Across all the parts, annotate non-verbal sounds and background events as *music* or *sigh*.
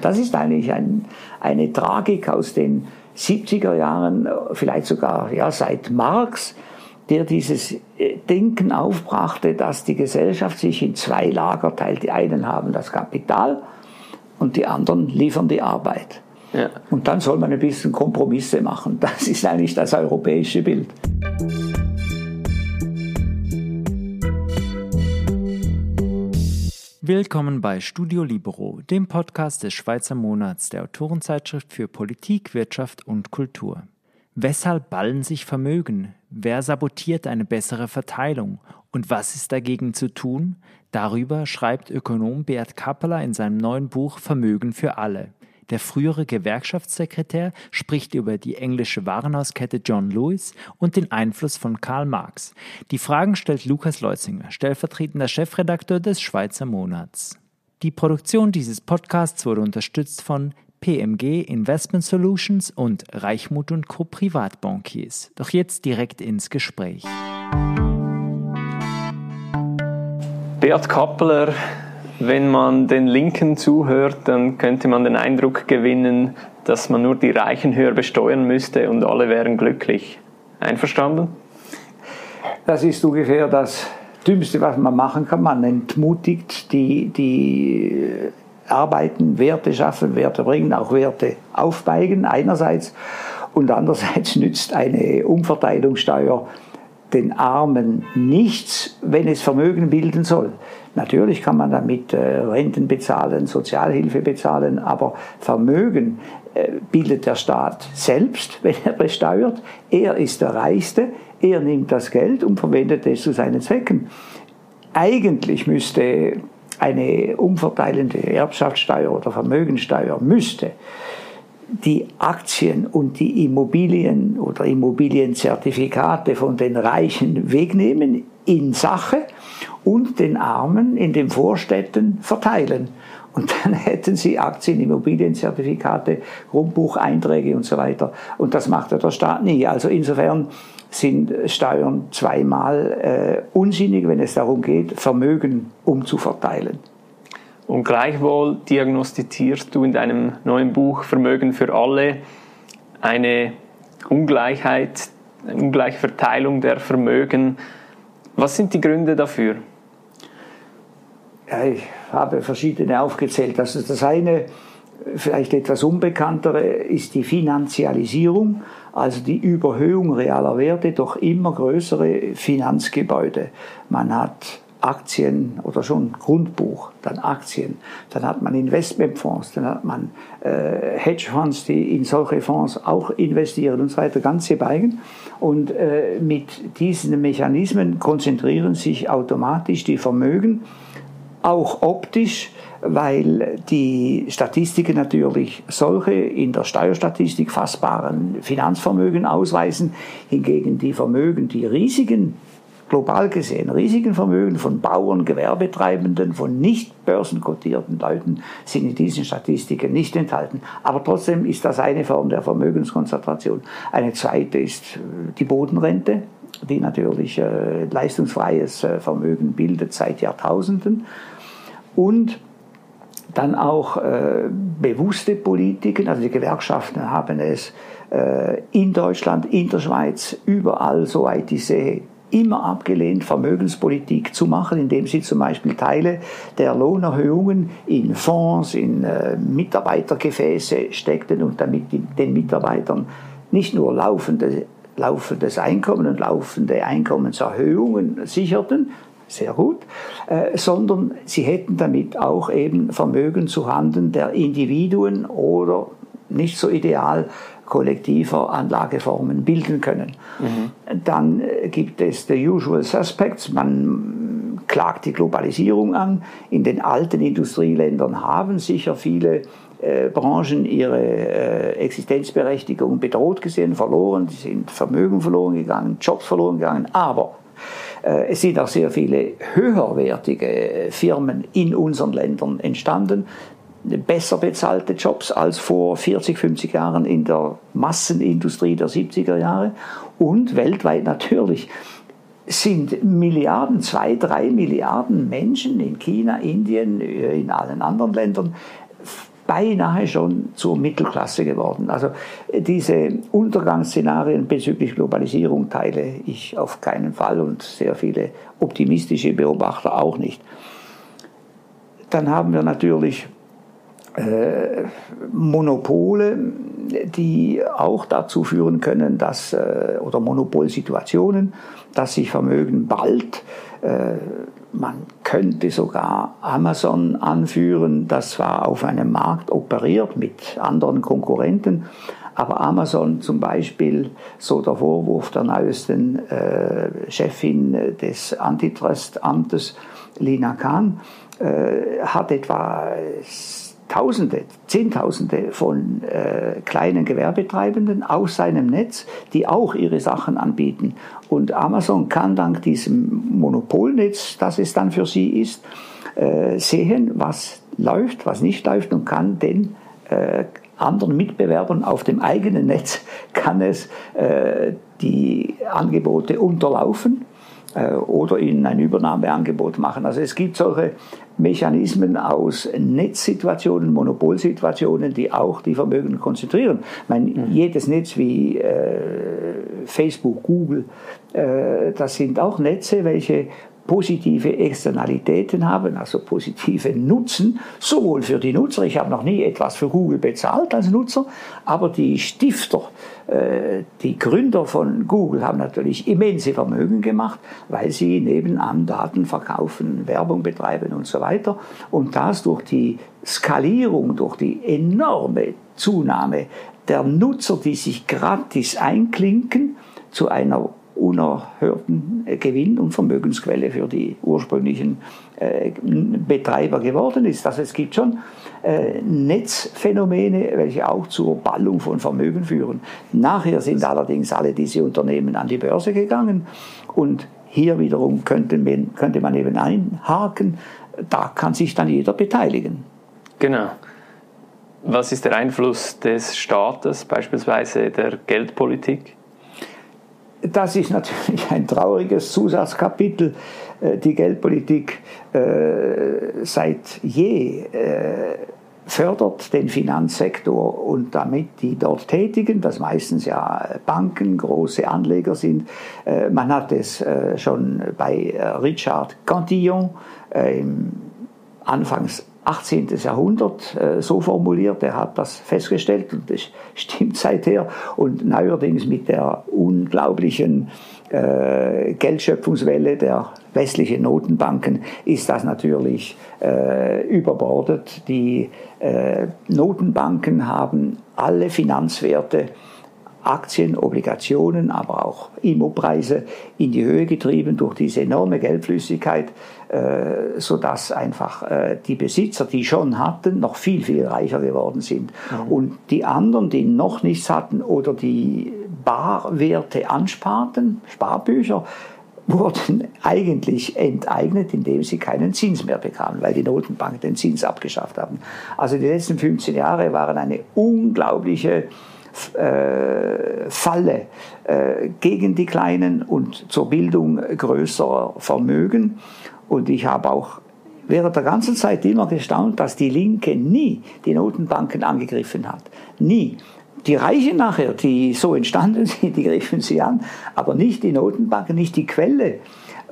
Das ist eigentlich ein, eine Tragik aus den 70er Jahren, vielleicht sogar ja, seit Marx, der dieses äh, Denken aufbrachte, dass die Gesellschaft sich in zwei Lager teilt. Die einen haben das Kapital und die anderen liefern die Arbeit. Ja. Und dann soll man ein bisschen Kompromisse machen. Das ist eigentlich das europäische Bild. Willkommen bei Studio Libero, dem Podcast des Schweizer Monats der Autorenzeitschrift für Politik, Wirtschaft und Kultur. Weshalb ballen sich Vermögen? Wer sabotiert eine bessere Verteilung? Und was ist dagegen zu tun? Darüber schreibt Ökonom Beat Kappeler in seinem neuen Buch Vermögen für alle. Der frühere Gewerkschaftssekretär spricht über die englische Warenhauskette John Lewis und den Einfluss von Karl Marx. Die Fragen stellt Lukas Leutzinger, stellvertretender Chefredakteur des Schweizer Monats. Die Produktion dieses Podcasts wurde unterstützt von PMG Investment Solutions und Reichmut und Co. Privatbankiers. Doch jetzt direkt ins Gespräch. Beat Kappeler wenn man den Linken zuhört, dann könnte man den Eindruck gewinnen, dass man nur die Reichen höher besteuern müsste und alle wären glücklich. Einverstanden? Das ist ungefähr das Dümmste, was man machen kann. Man entmutigt die, die arbeiten, Werte schaffen, Werte bringen, auch Werte aufbeigen einerseits und andererseits nützt eine Umverteilungssteuer den Armen nichts, wenn es Vermögen bilden soll. Natürlich kann man damit äh, Renten bezahlen, Sozialhilfe bezahlen, aber Vermögen äh, bildet der Staat selbst, *laughs* wenn er besteuert. Er ist der Reichste, er nimmt das Geld und verwendet es zu seinen Zwecken. Eigentlich müsste eine umverteilende Erbschaftssteuer oder Vermögensteuer müsste die Aktien und die Immobilien oder Immobilienzertifikate von den Reichen wegnehmen in Sache und den Armen in den Vorstädten verteilen. Und dann *laughs* hätten sie Aktien, Immobilienzertifikate, Grundbucheinträge und so weiter. Und das macht ja der Staat nie. Also insofern sind Steuern zweimal äh, unsinnig, wenn es darum geht, Vermögen umzuverteilen. Und gleichwohl diagnostizierst du in deinem neuen Buch Vermögen für alle eine Ungleichheit, eine ungleiche Verteilung der Vermögen. Was sind die Gründe dafür? Ich habe verschiedene aufgezählt. Also das eine, vielleicht etwas unbekanntere, ist die Finanzialisierung, also die Überhöhung realer Werte durch immer größere Finanzgebäude. Man hat Aktien oder schon Grundbuch, dann Aktien, dann hat man Investmentfonds, dann hat man äh, Hedgefonds, die in solche Fonds auch investieren und so weiter, ganze Beigen. Und äh, mit diesen Mechanismen konzentrieren sich automatisch die Vermögen, auch optisch, weil die Statistiken natürlich solche in der Steuerstatistik fassbaren Finanzvermögen ausweisen, hingegen die Vermögen, die riesigen global gesehen riesigen Vermögen von Bauern, Gewerbetreibenden, von nicht börsenkotierten Leuten sind in diesen Statistiken nicht enthalten. Aber trotzdem ist das eine Form der Vermögenskonzentration. Eine zweite ist äh, die Bodenrente, die natürlich äh, leistungsfreies äh, Vermögen bildet seit Jahrtausenden. Und dann auch äh, bewusste Politiken, also die Gewerkschaften haben es äh, in Deutschland, in der Schweiz, überall, soweit ich sehe, immer abgelehnt, Vermögenspolitik zu machen, indem sie zum Beispiel Teile der Lohnerhöhungen in Fonds, in äh, Mitarbeitergefäße steckten und damit den Mitarbeitern nicht nur laufende, laufendes Einkommen und laufende Einkommenserhöhungen sicherten, sehr gut, äh, sondern sie hätten damit auch eben Vermögen zu Handen der Individuen oder nicht so ideal kollektiver Anlageformen bilden können. Mhm. Dann äh, gibt es the usual suspects. Man klagt die Globalisierung an. In den alten Industrieländern haben sicher viele äh, Branchen ihre äh, Existenzberechtigung bedroht gesehen, verloren. Sie sind Vermögen verloren gegangen, Jobs verloren gegangen. Aber es sind auch sehr viele höherwertige Firmen in unseren Ländern entstanden, besser bezahlte Jobs als vor 40, 50 Jahren in der Massenindustrie der 70er Jahre. Und weltweit natürlich sind Milliarden, zwei, drei Milliarden Menschen in China, Indien, äh, in allen anderen Ländern beinahe schon zur Mittelklasse geworden. Also diese Untergangsszenarien bezüglich Globalisierung teile ich auf keinen Fall und sehr viele optimistische Beobachter auch nicht. Dann haben wir natürlich äh, Monopole, die auch dazu führen können, dass, äh, oder Monopolsituationen, dass sich Vermögen bald äh, man könnte sogar Amazon anführen, das zwar auf einem Markt operiert mit anderen Konkurrenten, aber Amazon zum Beispiel, so der Vorwurf der neuesten äh, Chefin des Antitrustamtes, Lina Khan, äh, hat etwa Tausende, Zehntausende von äh, kleinen Gewerbetreibenden aus seinem Netz, die auch ihre Sachen anbieten. Und Amazon kann dank diesem Monopolnetz, das es dann für sie ist, äh, sehen, was läuft, was nicht läuft und kann den äh, anderen Mitbewerbern auf dem eigenen Netz kann es äh, die Angebote unterlaufen oder ihnen ein Übernahmeangebot machen. Also es gibt solche Mechanismen aus Netzsituationen, Monopolsituationen, die auch die Vermögen konzentrieren. Ich meine, mhm. jedes Netz wie äh, Facebook, Google, äh, das sind auch Netze, welche positive Externalitäten haben, also positive Nutzen, sowohl für die Nutzer, ich habe noch nie etwas für Google bezahlt als Nutzer, aber die Stifter, äh, die Gründer von Google haben natürlich immense Vermögen gemacht, weil sie nebenan Daten verkaufen, Werbung betreiben und so weiter. Und das durch die Skalierung, durch die enorme Zunahme der Nutzer, die sich gratis einklinken, zu einer unerhörten Gewinn- und Vermögensquelle für die ursprünglichen äh, Betreiber geworden ist. Also es gibt schon äh, Netzphänomene, welche auch zur Ballung von Vermögen führen. Nachher sind allerdings alle diese Unternehmen an die Börse gegangen und hier wiederum könnte man, könnte man eben einhaken, da kann sich dann jeder beteiligen. Genau. Was ist der Einfluss des Staates, beispielsweise der Geldpolitik? Das ist natürlich ein trauriges Zusatzkapitel. Äh, die Geldpolitik äh, seit je äh, fördert den Finanzsektor und damit die dort Tätigen, das meistens ja Banken, große Anleger sind. Man hat es schon bei Richard Cantillon im Anfangs 18. Jahrhundert äh, so formuliert. Er hat das festgestellt und das stimmt *laughs* seither. Und neuerdings mit der unglaublichen äh, Geldschöpfungswelle der westlichen Notenbanken ist das natürlich äh, überbordet. Die äh, Notenbanken haben alle Finanzwerte Aktien, Obligationen, aber auch Immopreise in die Höhe getrieben durch diese enorme Geldflüssigkeit, äh, sodass einfach äh, die Besitzer, die schon hatten, noch viel, viel reicher geworden sind. Mhm. Und die anderen, die noch nichts hatten oder die Barwerte ansparten, Sparbücher, wurden eigentlich enteignet, indem sie keinen Zins mehr bekamen, weil die Notenbank den Zins abgeschafft haben. Also die letzten 15 Jahre waren eine unglaubliche äh, Falle äh, gegen die Kleinen und zur Bildung größerer Vermögen. Und ich habe auch während der ganzen Zeit immer gestaunt, dass die Linke nie die Notenbanken angegriffen hat. Nie. Die Reichen nachher, die so entstanden *laughs* sind, die griffen sie an, aber nicht die Notenbanken, nicht die Quelle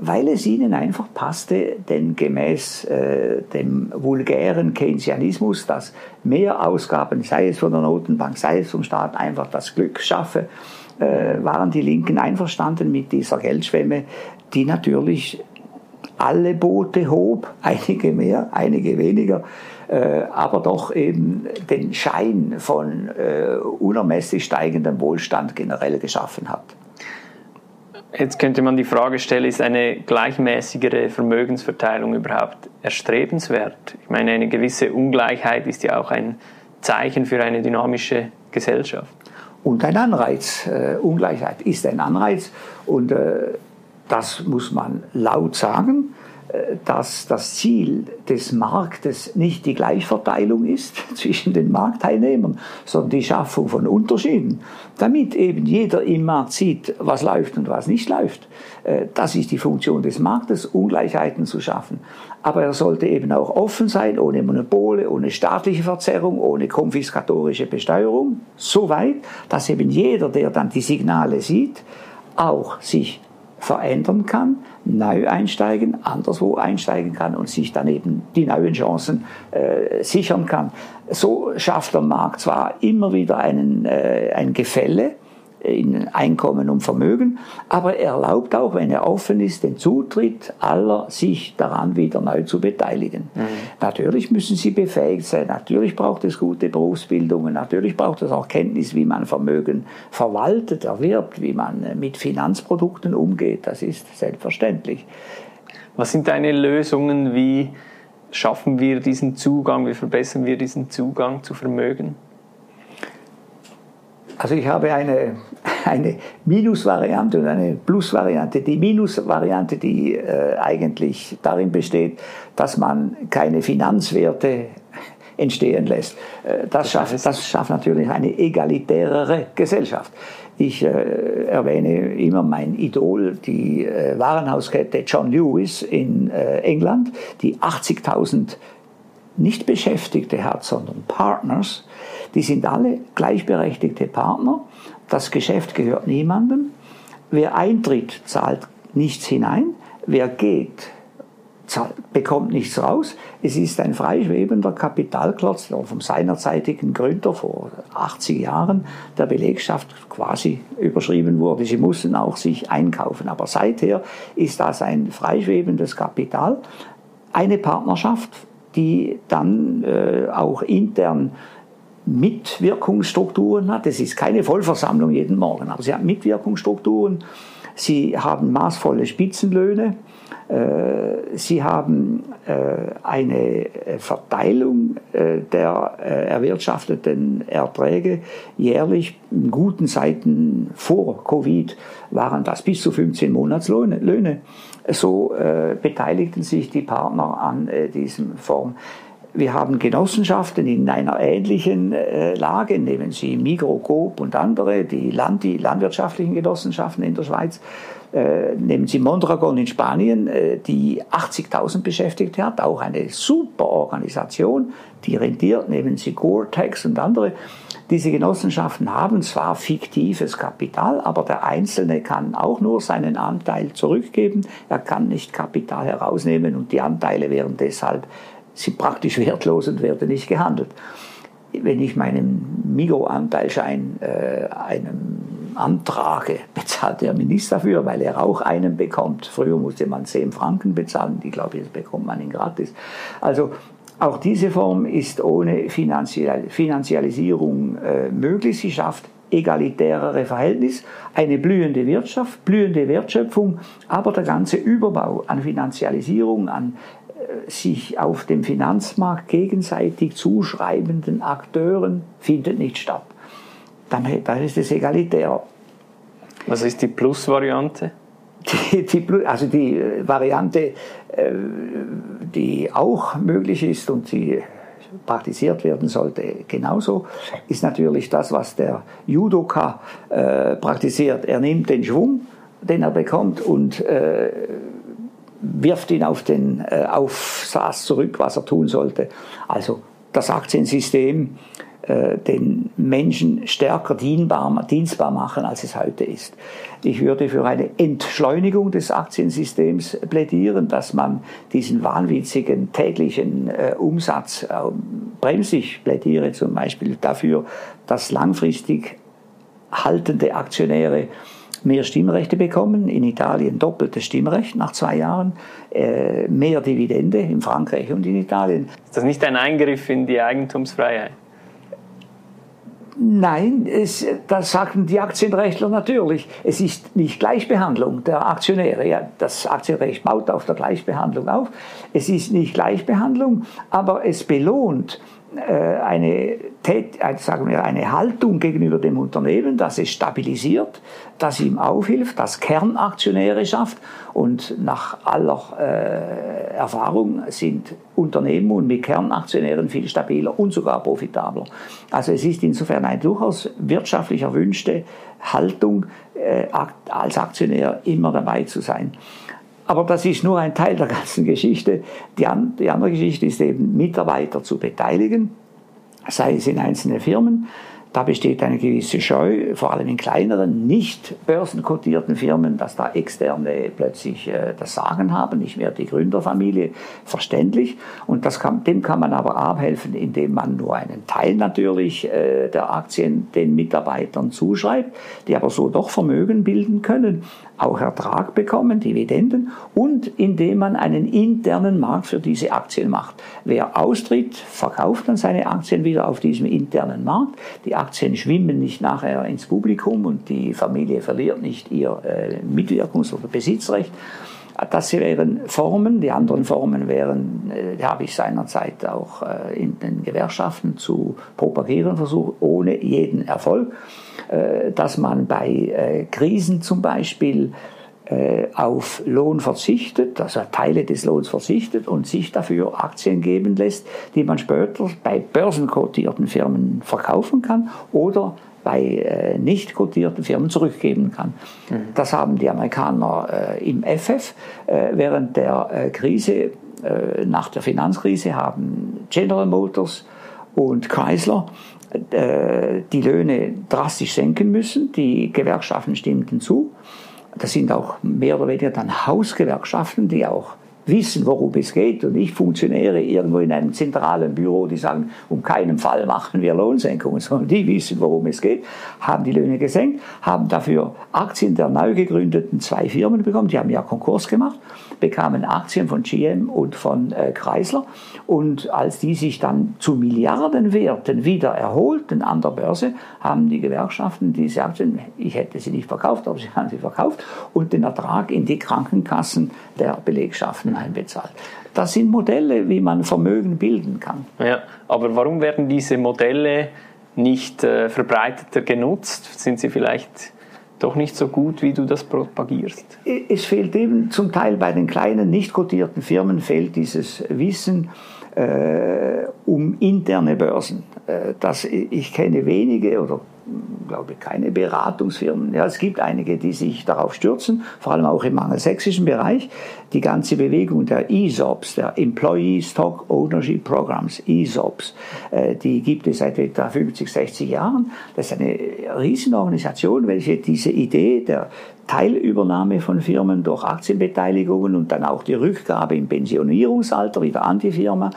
weil es ihnen einfach passte, denn gemäß äh, dem vulgären Keynesianismus, dass mehr Ausgaben, sei es von der Notenbank, sei es vom Staat, einfach das Glück schaffe, äh, waren die Linken einverstanden mit dieser Geldschwemme, die natürlich alle Boote hob, *laughs* einige mehr, einige weniger, äh, aber doch eben den Schein von äh, unermesslich steigendem Wohlstand generell geschaffen hat. Jetzt könnte man die Frage stellen, ist eine gleichmäßigere Vermögensverteilung überhaupt erstrebenswert? Ich meine, eine gewisse Ungleichheit ist ja auch ein Zeichen für eine dynamische Gesellschaft. Und ein Anreiz. Äh, Ungleichheit ist ein Anreiz und äh, das muss man laut sagen. dass das Ziel des Marktes nicht die Gleichverteilung ist *laughs* zwischen den Marktteilnehmern, sondern die Schaffung von Unterschieden, damit eben jeder im Markt sieht, was läuft und was nicht läuft. Äh, das ist die Funktion des Marktes, Ungleichheiten zu schaffen. Aber er sollte eben auch offen sein, ohne Monopole, ohne staatliche Verzerrung, ohne konfiskatorische Besteuerung, so weit, dass eben jeder, der dann die Signale sieht, auch sich verändern kann, neu einsteigen, anderswo einsteigen kann und sich dann eben die neuen Chancen äh, sichern kann. So schafft der Markt zwar immer wieder einen, äh, ein Gefälle, in Einkommen und Vermögen, aber er erlaubt auch, wenn er offen ist, den Zutritt aller, sich daran wieder neu zu beteiligen. Mhm. Natürlich müssen sie befähigt sein, natürlich braucht es gute Berufsbildungen, natürlich braucht es auch Kenntnis, wie man Vermögen verwaltet, erwirbt, wie man mit Finanzprodukten umgeht, das ist selbstverständlich. Was sind deine Lösungen, wie schaffen wir diesen Zugang, wie verbessern wir diesen Zugang zu Vermögen? Also ich habe eine, eine Minusvariante und eine Plusvariante. Die Minusvariante, die äh, eigentlich darin besteht, dass man keine Finanzwerte entstehen lässt. Äh, das, schafft, das schafft natürlich eine egalitärere Gesellschaft. Ich äh, erwähne immer mein Idol, die äh, Warenhauskette John Lewis in äh, England, die 80.000 nicht Beschäftigte hat, sondern Partners, die sind alle gleichberechtigte Partner. Das Geschäft gehört niemandem. Wer eintritt, zahlt nichts hinein. Wer geht, zahlt, bekommt nichts raus. Es ist ein freischwebender Kapitalklotz vom seinerzeitigen Gründer vor 80 Jahren der Belegschaft quasi überschrieben wurde. Sie mussten auch sich einkaufen. Aber seither ist das ein freischwebendes Kapital, eine Partnerschaft, die dann äh, auch intern Mitwirkungsstrukturen hat. Es ist keine Vollversammlung jeden Morgen, aber sie hat Mitwirkungsstrukturen. Sie haben maßvolle Spitzenlöhne. Äh, sie haben äh, eine Verteilung äh, der erwirtschafteten Erträge jährlich. In guten Zeiten vor Covid waren das bis zu 15 Monatslöhne. So beteiligten sich die Partner an diesem Form. Wir haben Genossenschaften in einer ähnlichen äh, Lage, nehmen Sie Migro, Coop und andere, die, Land, die landwirtschaftlichen Genossenschaften in der Schweiz. Äh, nehmen Sie Mondragon in Spanien, äh, die 80.000 Beschäftigte hat, auch eine super Organisation, die rentiert. Nehmen Sie Gore-Tex und andere. Diese Genossenschaften haben zwar fiktives Kapital, aber der Einzelne kann auch nur seinen Anteil zurückgeben. Er kann nicht Kapital herausnehmen und die Anteile werden deshalb sind praktisch wertlos und werden nicht gehandelt. Wenn ich meinen Migro-Anteilschein äh, einem antrage, bezahlt er mir nichts dafür, weil er auch einen bekommt. Früher musste man 10 Franken bezahlen, ich glaube, jetzt bekommt man ihn gratis. Also auch diese Form ist ohne Finanzialisierung äh, möglich. Sie schafft egalitärere Verhältnis, eine blühende Wirtschaft, blühende Wertschöpfung, aber der ganze Überbau an Finanzialisierung, an sich auf dem Finanzmarkt gegenseitig zuschreibenden Akteuren findet nicht statt. Dann, dann ist es egalitär. Was ist die Plus-Variante? Die, die, also die äh, Variante, äh, die auch möglich ist und die praktiziert werden sollte, genauso, ist natürlich das, was der Judoka äh, praktiziert. Er nimmt den Schwung, den er bekommt, und wirft ihn auf den äh, Aufsatz zurück, was er tun sollte. Also das Aktiensystem den Menschen stärker dienbar, dienstbar machen, als es heute ist. Ich würde für eine Entschleunigung des Aktiensystems plädieren, dass man diesen wahnwitzigen täglichen äh, Umsatz äh, bremst. Ich plädiere zum Beispiel dafür, dass langfristig haltende Aktionäre mehr Stimmrechte bekommen, in Italien doppeltes Stimmrecht nach zwei Jahren, äh, mehr Dividende in Frankreich und in Italien. Ist das nicht ein Eingriff in die Eigentumsfreiheit? Nein, es, das sagten die Aktienrechtler natürlich. Es ist nicht Gleichbehandlung der Aktionäre. Ja, das Aktienrecht baut auf der Gleichbehandlung auf. Es ist nicht Gleichbehandlung, aber es belohnt eine sagen wir, eine Haltung gegenüber dem Unternehmen, dass es stabilisiert, das ihm aufhilft, das Kernaktionäre schafft. Und nach aller äh, Erfahrung sind Unternehmen mit Kernaktionären viel stabiler und sogar profitabler. Also es ist insofern eine durchaus wirtschaftlich erwünschte Haltung, äh, als Aktionär immer dabei zu sein. Aber das ist nur ein Teil der ganzen Geschichte. Die, an, die andere Geschichte ist eben, Mitarbeiter zu beteiligen, sei es in einzelnen Firmen, da besteht eine gewisse Scheu, vor allem in kleineren, nicht börsenkotierten Firmen, dass da Externe plötzlich äh, das Sagen haben, nicht mehr die Gründerfamilie, verständlich. Und kann, dem kann man aber abhelfen, indem man nur einen Teil natürlich äh, der Aktien den Mitarbeitern zuschreibt, die aber so doch Vermögen bilden können, auch Ertrag bekommen, Dividenden, und indem man einen internen Markt für diese Aktien macht. Wer austritt, verkauft dann seine Aktien wieder auf diesem internen Markt. Die Aktien schwimmen nicht nachher ins Publikum und die Familie verliert nicht ihr äh, Mitwirkungs- oder Besitzrecht. Das wären Formen. Die anderen Formen wären, äh, habe ich seinerzeit auch äh, in den Gewerkschaften zu propagieren versucht, ohne jeden Erfolg, äh, dass man bei äh, Krisen zum Beispiel auf Lohn verzichtet, also Teile des Lohns verzichtet und sich dafür Aktien geben lässt, die man später bei börsenkotierten Firmen verkaufen kann oder bei äh, nicht kotierten Firmen zurückgeben kann. Mhm. Das haben die Amerikaner äh, im FF äh, während der äh, Krise, äh, nach der Finanzkrise haben General Motors und Chrysler die Löhne drastisch senken müssen. Die Gewerkschaften stimmten zu. Das sind auch mehr oder weniger dann Hausgewerkschaften, die auch wissen, worum es geht. Und nicht Funktionäre irgendwo in einem zentralen Büro, die sagen, um keinen Fall machen wir Lohnsenkungen, *laughs* sondern die wissen, worum es geht, haben die Löhne gesenkt, haben dafür Aktien der neu gegründeten zwei Firmen bekommen, die haben ja Konkurs gemacht, bekamen Aktien von GM und von äh, Chrysler. Und als die sich dann zu Milliardenwerten wieder erholten an der Börse, haben die Gewerkschaften diese Aktien, ich hätte sie nicht verkauft, aber sie haben sie verkauft und den Ertrag in die Krankenkassen der Belegschaften einbezahlt. Das sind Modelle, wie man Vermögen bilden kann. Ja, aber warum werden diese Modelle nicht äh, verbreiteter genutzt? Sind sie vielleicht doch nicht so gut, wie du das propagierst? Es fehlt eben zum Teil bei den kleinen, nicht kotierten Firmen fehlt dieses Wissen äh, um interne Börsen. Äh, das, ich kenne wenige oder glaube ich, keine Beratungsfirmen. Ja, es gibt einige, die sich darauf stürzen, vor allem auch im angelsächsischen Bereich. Die ganze Bewegung der ESOPs, der Employee Stock Ownership Programs, ESOPs, äh, die gibt es seit etwa 50, 60 Jahren. Das ist eine Riesenorganisation, welche diese Idee der Teilübernahme von Firmen durch Aktienbeteiligungen und dann auch die Rückgabe im Pensionierungsalter wieder an die Firma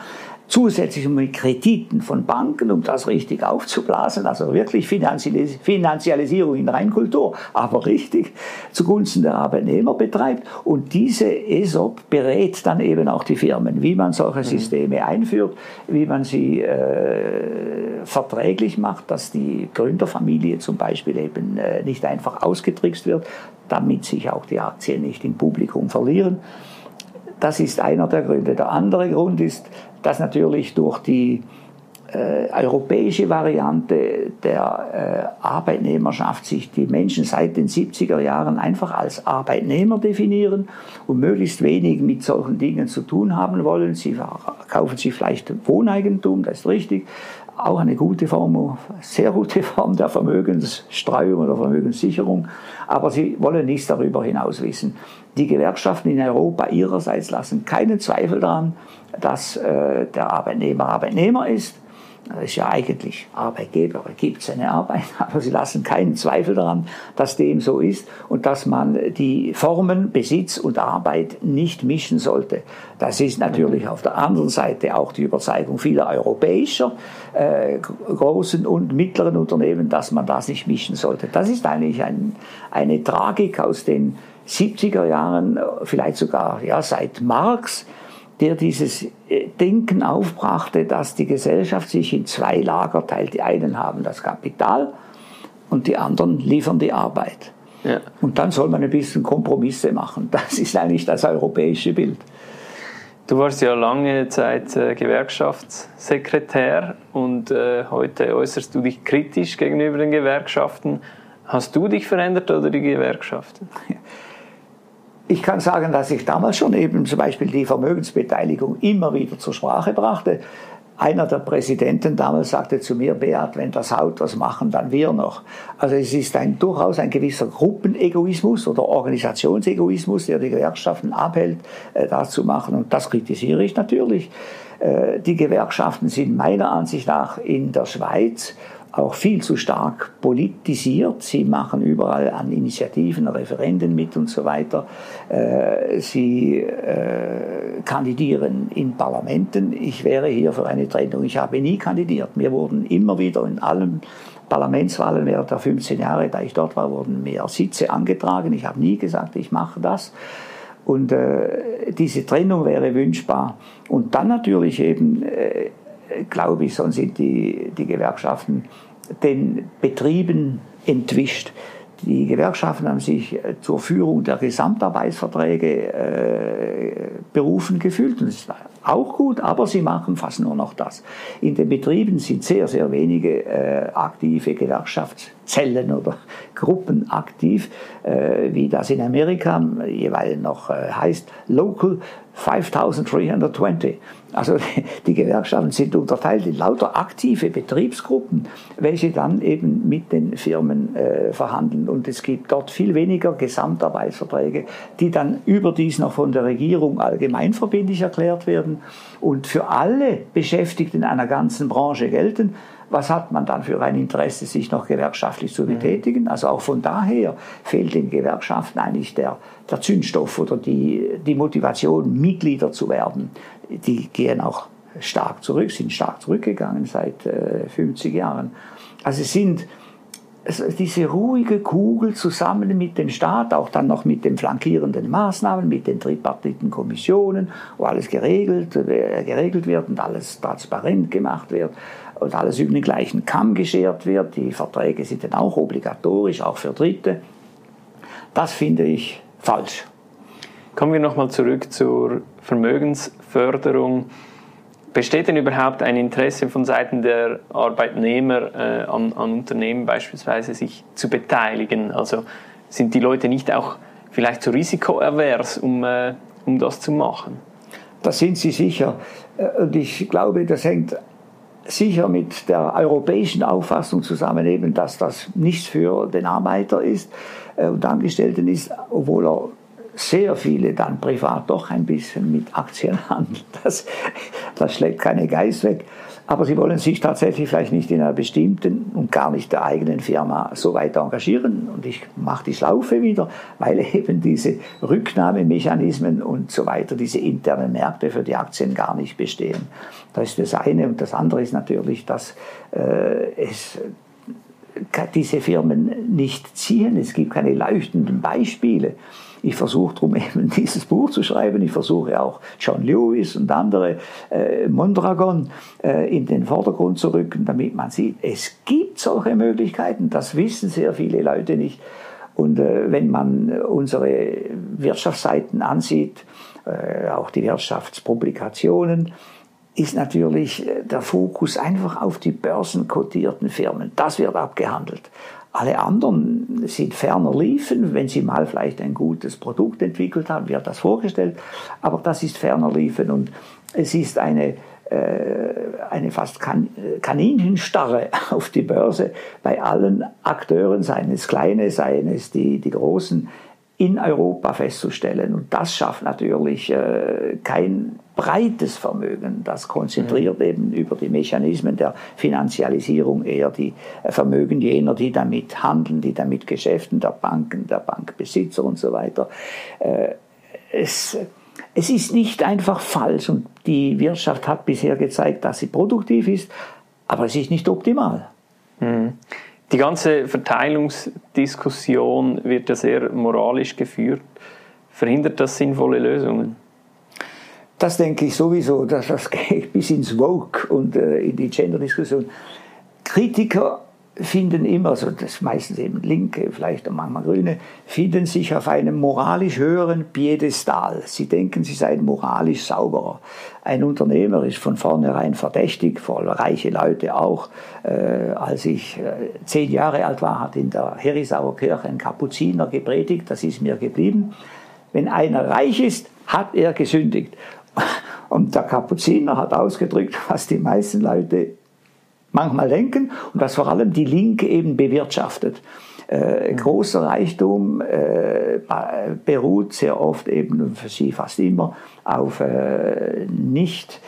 zusätzlich mit Krediten von Banken, um das richtig aufzublasen, also wirklich Finanzialisierung in Reinkultur, aber richtig zugunsten der Arbeitnehmer betreibt. Und diese ESOP berät dann eben auch die Firmen, wie man solche mhm. Systeme einführt, wie man sie äh, verträglich macht, dass die Gründerfamilie zum Beispiel eben äh, nicht einfach ausgetrickst wird, damit sich auch die Aktien nicht im Publikum verlieren. Das ist einer der Gründe. Der andere Grund ist, dass natürlich durch die äh, europäische Variante der äh, Arbeitnehmerschaft sich die Menschen seit den 70er Jahren einfach als Arbeitnehmer definieren und möglichst wenig mit solchen Dingen zu tun haben wollen. Sie kaufen sich vielleicht Wohneigentum, das ist richtig, auch eine gute Form, sehr gute Form der Vermögensstreuung oder Vermögenssicherung, aber sie wollen nichts darüber hinaus wissen. Die Gewerkschaften in Europa ihrerseits lassen keinen Zweifel daran, dass äh, der Arbeitnehmer Arbeitnehmer ist. Das ist ja eigentlich Arbeitgeber, er gibt seine Arbeit, *laughs* aber sie lassen keinen Zweifel daran, dass dem so ist und dass man die Formen Besitz und Arbeit nicht mischen sollte. Das ist natürlich auf der anderen Seite auch die Überzeugung vieler europäischer äh, großen und mittleren Unternehmen, dass man das nicht mischen sollte. Das ist eigentlich ein, eine Tragik aus den 70er Jahren, vielleicht sogar ja, seit Marx, der dieses äh, Denken aufbrachte, dass die Gesellschaft sich in zwei Lager teilt. Die einen haben das Kapital und die anderen liefern die Arbeit. Ja. Und dann soll man ein bisschen Kompromisse machen. Das ist eigentlich das europäische Bild. Du warst ja lange Zeit äh, Gewerkschaftssekretär und äh, heute äußerst du dich kritisch gegenüber den Gewerkschaften. Hast du dich verändert oder die Gewerkschaften? *laughs* Ich kann sagen, dass ich damals schon eben zum Beispiel die Vermögensbeteiligung immer wieder zur Sprache brachte einer der Präsidenten damals sagte zu mir, Beat, wenn das Haut was machen, dann wir noch. Also es ist ein, durchaus ein gewisser Gruppenegoismus oder Organisationsegoismus, der die Gewerkschaften abhält, äh, das zu machen. Und das kritisiere ich natürlich. Äh, die Gewerkschaften sind meiner Ansicht nach in der Schweiz auch viel zu stark politisiert. Sie machen überall an Initiativen, Referenden mit und so weiter. Äh, sie äh, kandidieren in Parlamenten. Ich wäre hier für eine Trennung. Ich habe nie kandidiert. Mir wurden immer wieder in allen Parlamentswahlen während der 15 Jahre, da ich dort war, wurden mehr Sitze angetragen. Ich habe nie gesagt, ich mache das. Und äh, diese Trennung wäre wünschbar. Und dann natürlich eben äh, glaube ich, sonst sind die, die Gewerkschaften den Betrieben entwischt. Die Gewerkschaften haben sich zur Führung der Gesamtarbeitsverträge äh, berufen gefühlt. Und das ist auch gut, aber sie machen fast nur noch das. In den Betrieben sind sehr, sehr wenige äh, aktive Gewerkschaftszellen oder Gruppen aktiv, äh, wie das in Amerika jeweils noch äh, heißt, Local 5320. Also *laughs* die Gewerkschaften sind unterteilt in lauter aktive Betriebsgruppen, welche dann eben mit den Firmen äh, verhandeln. Und es gibt dort viel weniger Gesamtarbeitsverträge, die dann überdies noch von der Regierung allgemeinverbindlich erklärt werden und für alle Beschäftigten einer ganzen Branche gelten was hat man dann für ein Interesse, sich noch gewerkschaftlich zu betätigen? Also auch von daher fehlt den Gewerkschaften eigentlich der, der Zündstoff oder die, die Motivation, Mitglieder zu werden. Die gehen auch stark zurück, sind stark zurückgegangen seit äh, 50 Jahren. Also es sind diese ruhige Kugel zusammen mit dem Staat, auch dann noch mit den flankierenden Maßnahmen, mit den tripartiten Kommissionen, wo alles geregelt, äh, geregelt wird und alles transparent gemacht wird und alles über den gleichen Kamm geschert wird. Die Verträge sind dann auch obligatorisch, auch für Dritte. Das finde ich falsch. Kommen wir nochmal zurück zur Vermögensförderung. Besteht denn überhaupt ein Interesse von Seiten der Arbeitnehmer äh, an, an Unternehmen beispielsweise sich zu beteiligen? Also sind die Leute nicht auch vielleicht zu risikoavers, um, äh, um das zu machen? Das sind sie sicher. Äh, und ich glaube, das hängt sicher mit der europäischen Auffassung zusammen, eben, dass das nichts für den Arbeiter ist äh, und Angestellten ist, obwohl er sehr viele dann privat doch ein bisschen mit Aktien handeln. Das, das schlägt keine Geist weg aber sie wollen sich tatsächlich vielleicht nicht in einer bestimmten und gar nicht der eigenen Firma so weit engagieren. Und ich mache die Schlaufe wieder, weil eben diese Rücknahmemechanismen und so weiter, diese internen Märkte für die Aktien gar nicht bestehen. Das ist das eine. Und das andere ist natürlich, dass äh, es diese Firmen nicht ziehen. Es gibt keine leuchtenden Beispiele. Ich versuche darum eben *laughs* dieses Buch zu schreiben. Ich versuche auch John Lewis und andere äh, Mondragon äh, in den Vordergrund zu rücken, damit man sieht, es gibt solche Möglichkeiten. Das wissen sehr viele Leute nicht. Und äh, wenn man unsere Wirtschaftsseiten ansieht, äh, auch die Wirtschaftspublikationen, ist natürlich äh, der Fokus einfach auf die börsenkotierten Firmen. Das wird abgehandelt. Alle anderen sind ferner liefen. Wenn sie mal vielleicht ein gutes Produkt entwickelt haben, wird das vorgestellt. Aber das ist ferner liefen und es ist eine, äh, eine fast kan Kaninchenstarre *laughs* auf die Börse bei allen Akteuren, seien es kleine, seien es die, die großen, in Europa festzustellen. Und das schafft natürlich äh, kein breites Vermögen. Das konzentriert mhm. eben über die Mechanismen der Finanzialisierung eher die äh, Vermögen jener, die damit handeln, die damit geschäften, der Banken, der Bankbesitzer und so weiter. Äh, es, es ist nicht einfach falsch und die Wirtschaft hat bisher gezeigt, dass sie produktiv ist, aber es ist nicht optimal. Mhm. Die ganze Verteilungsdiskussion wird ja sehr moralisch geführt. Verhindert das sinnvolle Lösungen? Das denke ich sowieso, dass das *laughs* geht bis ins Vogue und äh, in die Gender-Diskussion. Kritiker finden immer, also das meistens eben Linke, vielleicht auch manchmal Grüne, finden sich auf einem moralisch höheren Piedestal. Sie denken, sie seien moralisch sauberer. Ein Unternehmer ist von vornherein verdächtig, vor reiche Leute auch. Äh, als ich äh, zehn Jahre alt war, hat in der Herisauer Kirche ein Kapuziner gepredigt, das ist mir geblieben. Wenn einer reich ist, hat er gesündigt. *laughs* Und der Kapuziner hat ausgedrückt, was die meisten Leute manchmal denken und was vor allem die Linke eben bewirtschaftet. Äh, großer Reichtum äh, beruht sehr oft eben, für sie fast immer, auf äh, nicht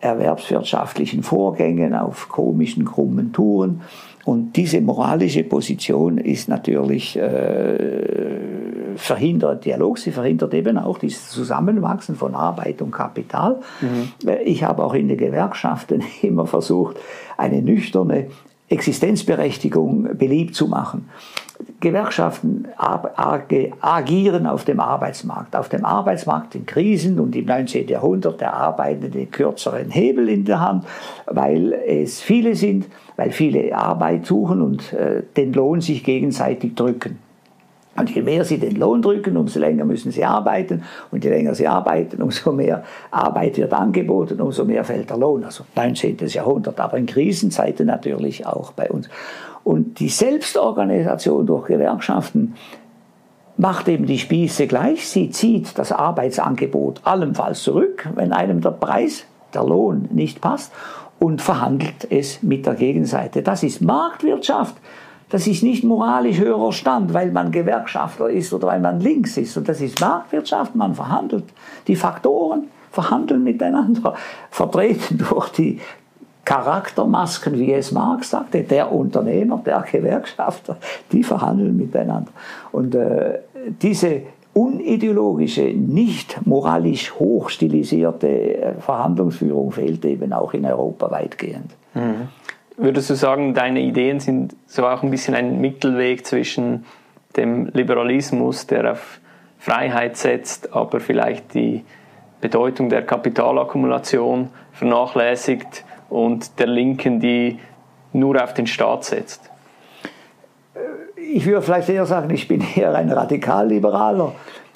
erwerbswirtschaftlichen Vorgängen, auf komischen, krummen Touren. Und diese moralische Position ist natürlich äh, verhindert Dialog, sie verhindert eben auch dieses Zusammenwachsen von Arbeit und Kapital. Mhm. Ich habe auch in den Gewerkschaften *laughs* immer versucht, eine nüchterne Existenzberechtigung beliebt zu machen. Gewerkschaften agieren auf dem Arbeitsmarkt. Auf dem Arbeitsmarkt in Krisen und im 19. Jahrhundert der Arbeitende den kürzeren Hebel in der Hand, weil es viele sind, weil viele Arbeit suchen und äh, den Lohn sich gegenseitig drücken. Und je mehr sie den Lohn drücken, umso länger müssen sie arbeiten. Und je länger sie arbeiten, *laughs* umso mehr Arbeit wird angeboten, umso mehr fällt der Lohn. Also 19. Jahrhundert, aber in Krisenzeiten natürlich auch bei uns. Und die Selbstorganisation durch Gewerkschaften macht eben die Spieße gleich. Sie zieht das Arbeitsangebot allenfalls zurück, wenn einem der Preis, der Lohn nicht passt und verhandelt es mit der Gegenseite. Das ist Marktwirtschaft. Das ist nicht moralisch höherer Stand, weil man Gewerkschafter ist oder weil man links ist. Und das ist Marktwirtschaft, man verhandelt. Die Faktoren verhandeln miteinander, *laughs* vertreten durch die Charaktermasken, wie es Marx sagte, der Unternehmer, der Gewerkschafter, die verhandeln miteinander. Und äh, diese unideologische, nicht moralisch hochstilisierte äh, Verhandlungsführung fehlt eben auch in Europa weitgehend. Mhm. Würdest du sagen, deine Ideen sind so auch ein bisschen ein Mittelweg zwischen dem Liberalismus, der auf Freiheit setzt, aber vielleicht die Bedeutung der Kapitalakkumulation vernachlässigt und der Linken, die nur auf den Staat setzt? Ich würde vielleicht eher sagen, ich bin eher ein Radikalliberaler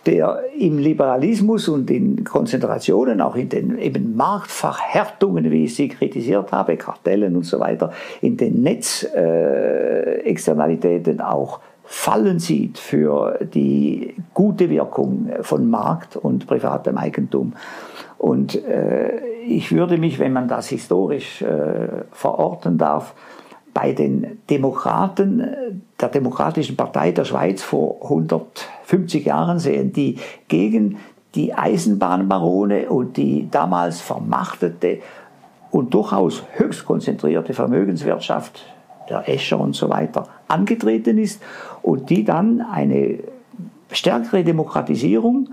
der im Liberalismus und in Konzentrationen, auch in den eben Marktverhärtungen, wie ich sie kritisiert habe, Kartellen und so weiter, in den Netzexternalitäten äh, auch Fallen sieht für die gute Wirkung von Markt und privatem Eigentum. Und äh, ich würde mich, wenn man das historisch äh, verorten darf, bei den Demokraten der Demokratischen Partei der Schweiz vor 150 Jahren sehen, die gegen die Eisenbahnbarone und die damals vermachtete und durchaus höchst konzentrierte Vermögenswirtschaft der Escher und so weiter angetreten ist und die dann eine stärkere Demokratisierung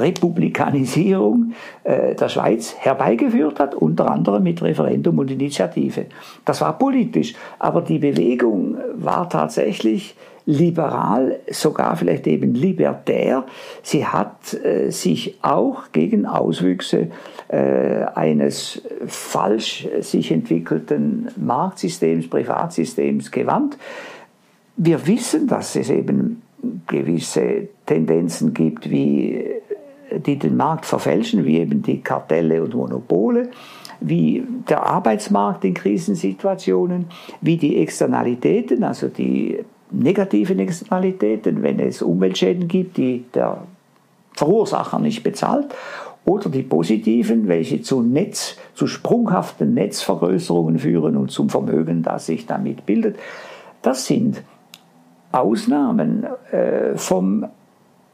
Republikanisierung äh, der Schweiz herbeigeführt hat, unter anderem mit Referendum und Initiative. Das war politisch, aber die Bewegung war tatsächlich liberal, sogar vielleicht eben libertär. Sie hat äh, sich auch gegen Auswüchse äh, eines falsch sich entwickelten Marktsystems, Privatsystems gewandt. Wir wissen, dass es eben gewisse Tendenzen gibt, wie die den Markt verfälschen, wie eben die Kartelle und Monopole, wie der Arbeitsmarkt in Krisensituationen, wie die Externalitäten, also die negativen Externalitäten, wenn es Umweltschäden gibt, die der Verursacher nicht bezahlt, oder die positiven, welche zu Netz, zu sprunghaften Netzvergrößerungen führen und zum Vermögen, das sich damit bildet. Das sind Ausnahmen äh, vom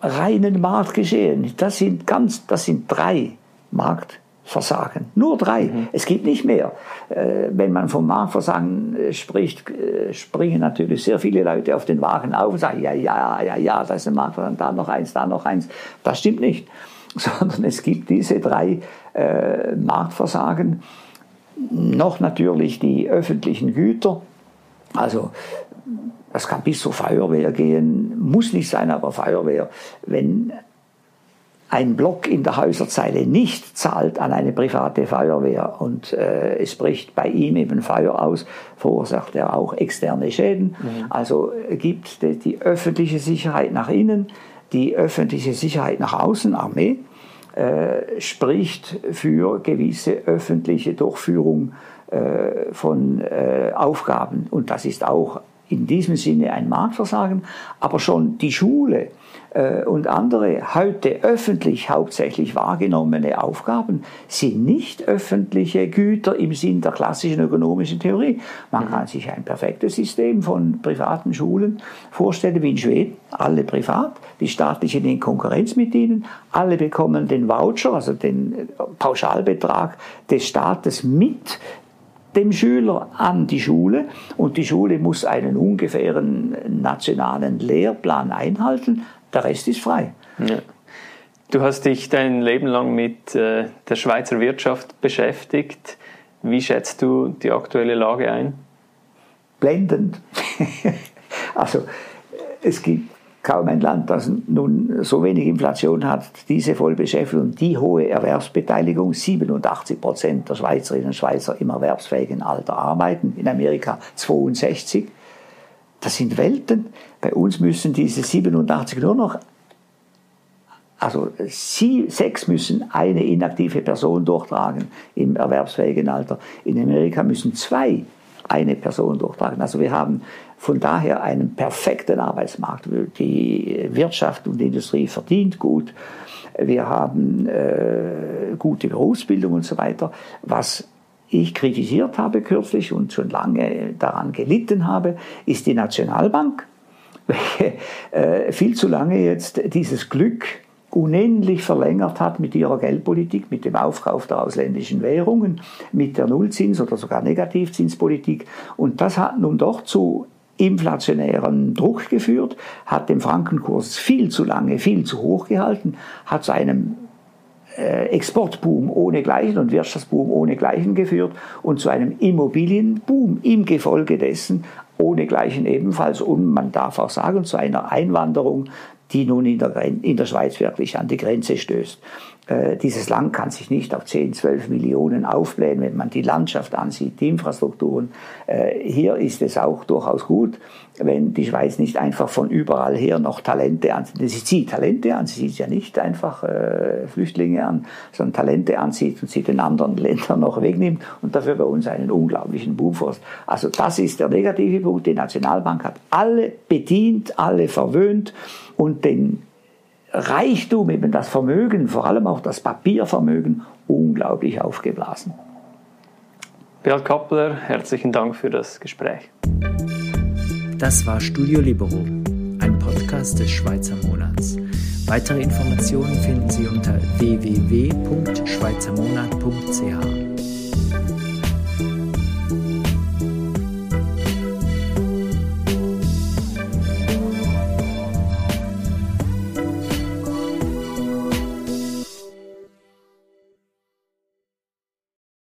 reinen Marktgeschehen. Das sind ganz, das sind drei Marktversagen. Nur drei. Mhm. Es gibt nicht mehr. Äh, wenn man vom Marktversagen äh, spricht, äh, springen natürlich sehr viele Leute auf den Wagen auf und sagen, ja, ja, ja, ja, da ist ein Marktversagen, da noch eins, da noch eins. Das stimmt nicht. *laughs* Sondern es gibt diese drei äh, Marktversagen. Noch natürlich die öffentlichen Güter. Also das kann bis zur Feuerwehr gehen, muss nicht sein, aber Feuerwehr, wenn ein Block in der Häuserzeile nicht zahlt an eine private Feuerwehr und äh, es bricht bei ihm eben Feuer aus, verursacht er auch externe Schäden. Mhm. Also gibt die, die, öffentliche Sicherheit nach innen, die öffentliche Sicherheit nach außen, Armee, äh, spricht für gewisse öffentliche Durchführung äh, von äh, Aufgaben. Und das ist auch in diesem Sinne ein Marktversagen, aber schon die Schule äh, und andere heute öffentlich hauptsächlich wahrgenommene Aufgaben sind nicht öffentliche Güter im Sinn der klassischen ökonomischen Theorie. Man kann sich ein perfektes System von privaten Schulen vorstellen, wie in Schweden, alle privat, die staatlichen in Konkurrenz mit ihnen, alle bekommen den Voucher, also den Pauschalbetrag des Staates mit dem Schüler an die Schule und die Schule muss einen ungefähren nationalen Lehrplan einhalten, der Rest ist frei. Ja. Du hast dich dein Leben lang mit äh, der Schweizer Wirtschaft beschäftigt. Wie schätzt du die aktuelle Lage ein? Blendend. *laughs* also es gibt kaum ein Land, das nun so wenig Inflation hat, diese Vollbeschäftigung, die hohe Erwerbsbeteiligung, 87 Prozent der Schweizerinnen und Schweizer im erwerbsfähigen Alter arbeiten, in Amerika 62. Das sind Welten. Bei uns müssen diese 87 nur noch, also sie, sechs müssen eine inaktive Person durchtragen im erwerbsfähigen Alter. In Amerika müssen zwei eine Person durchtragen. Also wir haben von daher einen perfekten Arbeitsmarkt. Die Wirtschaft und die Industrie verdient gut. Wir haben äh, gute Berufsbildung und so weiter. Was ich kritisiert habe kürzlich und schon lange daran gelitten habe, ist die Nationalbank, *laughs* welche äh, viel zu lange jetzt dieses Glück unendlich verlängert hat mit ihrer Geldpolitik, mit dem Aufkauf der ausländischen Währungen, mit der Nullzins- oder sogar Negativzinspolitik. Und das hat nun doch zu inflationären Druck geführt, hat den Frankenkurs viel zu lange, viel zu hoch gehalten, hat zu einem äh, Exportboom ohnegleichen und Wirtschaftsboom ohnegleichen geführt und zu einem Immobilienboom im Gefolge dessen ohnegleichen ebenfalls und man darf auch sagen zu einer Einwanderung, die nun in der, in der Schweiz wirklich an die Grenze stößt. Äh, dieses Land kann sich nicht auf 10, 12 Millionen aufblähen, wenn man die Landschaft ansieht, die Infrastrukturen. Äh, hier ist es auch durchaus gut, wenn die Schweiz nicht einfach von überall her noch Talente anzieht. Sie zieht Talente an, sie zieht ja nicht einfach äh, Flüchtlinge an, sondern Talente anzieht und sie den anderen Ländern noch wegnimmt und dafür bei uns einen unglaublichen Buchforst. Also das ist der negative Punkt. Die Nationalbank hat alle bedient, alle verwöhnt und den Reichtum, eben das Vermögen, vor allem auch das Papiervermögen, unglaublich aufgeblasen. Bernd Kappler, herzlichen Dank für das Gespräch. Das war Studio Libero, ein Podcast des Schweizer Monats. Weitere Informationen finden Sie unter www.schweizermonat.ch.